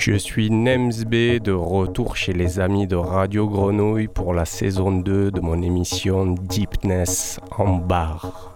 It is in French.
Je suis Nemsb de retour chez les amis de Radio Grenouille pour la saison 2 de mon émission Deepness en bar.